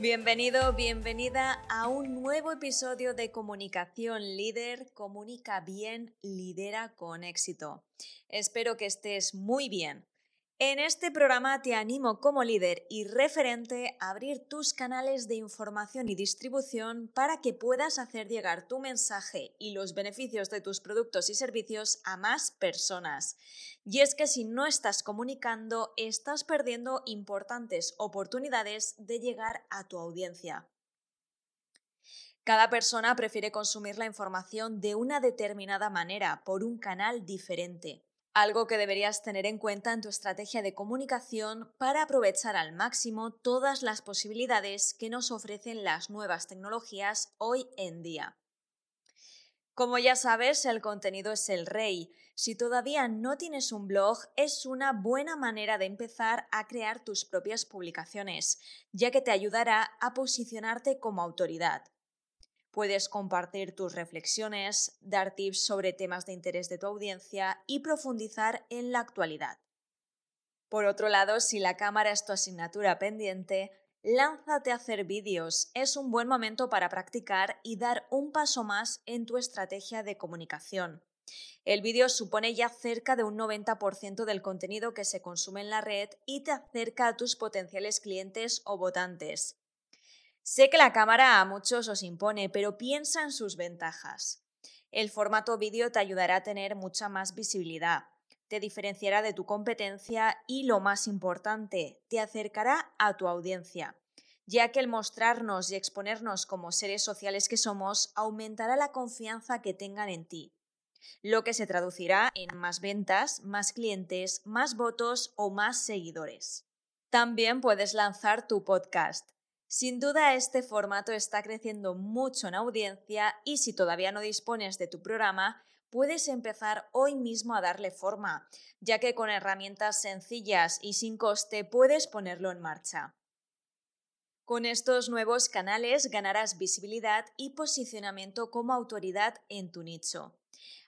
Bienvenido, bienvenida a un nuevo episodio de Comunicación Líder. Comunica bien, lidera con éxito. Espero que estés muy bien. En este programa te animo como líder y referente a abrir tus canales de información y distribución para que puedas hacer llegar tu mensaje y los beneficios de tus productos y servicios a más personas. Y es que si no estás comunicando, estás perdiendo importantes oportunidades de llegar a tu audiencia. Cada persona prefiere consumir la información de una determinada manera, por un canal diferente algo que deberías tener en cuenta en tu estrategia de comunicación para aprovechar al máximo todas las posibilidades que nos ofrecen las nuevas tecnologías hoy en día. Como ya sabes, el contenido es el rey. Si todavía no tienes un blog, es una buena manera de empezar a crear tus propias publicaciones, ya que te ayudará a posicionarte como autoridad. Puedes compartir tus reflexiones, dar tips sobre temas de interés de tu audiencia y profundizar en la actualidad. Por otro lado, si la cámara es tu asignatura pendiente, lánzate a hacer vídeos. Es un buen momento para practicar y dar un paso más en tu estrategia de comunicación. El vídeo supone ya cerca de un 90% del contenido que se consume en la red y te acerca a tus potenciales clientes o votantes. Sé que la cámara a muchos os impone, pero piensa en sus ventajas. El formato vídeo te ayudará a tener mucha más visibilidad, te diferenciará de tu competencia y, lo más importante, te acercará a tu audiencia, ya que el mostrarnos y exponernos como seres sociales que somos aumentará la confianza que tengan en ti, lo que se traducirá en más ventas, más clientes, más votos o más seguidores. También puedes lanzar tu podcast sin duda este formato está creciendo mucho en audiencia y si todavía no dispones de tu programa, puedes empezar hoy mismo a darle forma, ya que con herramientas sencillas y sin coste puedes ponerlo en marcha. Con estos nuevos canales ganarás visibilidad y posicionamiento como autoridad en tu nicho.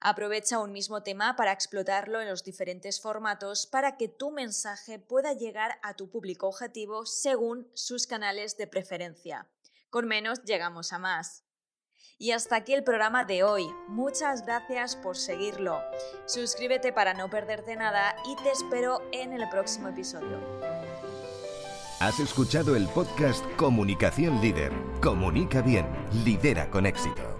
Aprovecha un mismo tema para explotarlo en los diferentes formatos para que tu mensaje pueda llegar a tu público objetivo según sus canales de preferencia. Con menos llegamos a más. Y hasta aquí el programa de hoy. Muchas gracias por seguirlo. Suscríbete para no perderte nada y te espero en el próximo episodio. Has escuchado el podcast Comunicación Líder. Comunica bien, lidera con éxito.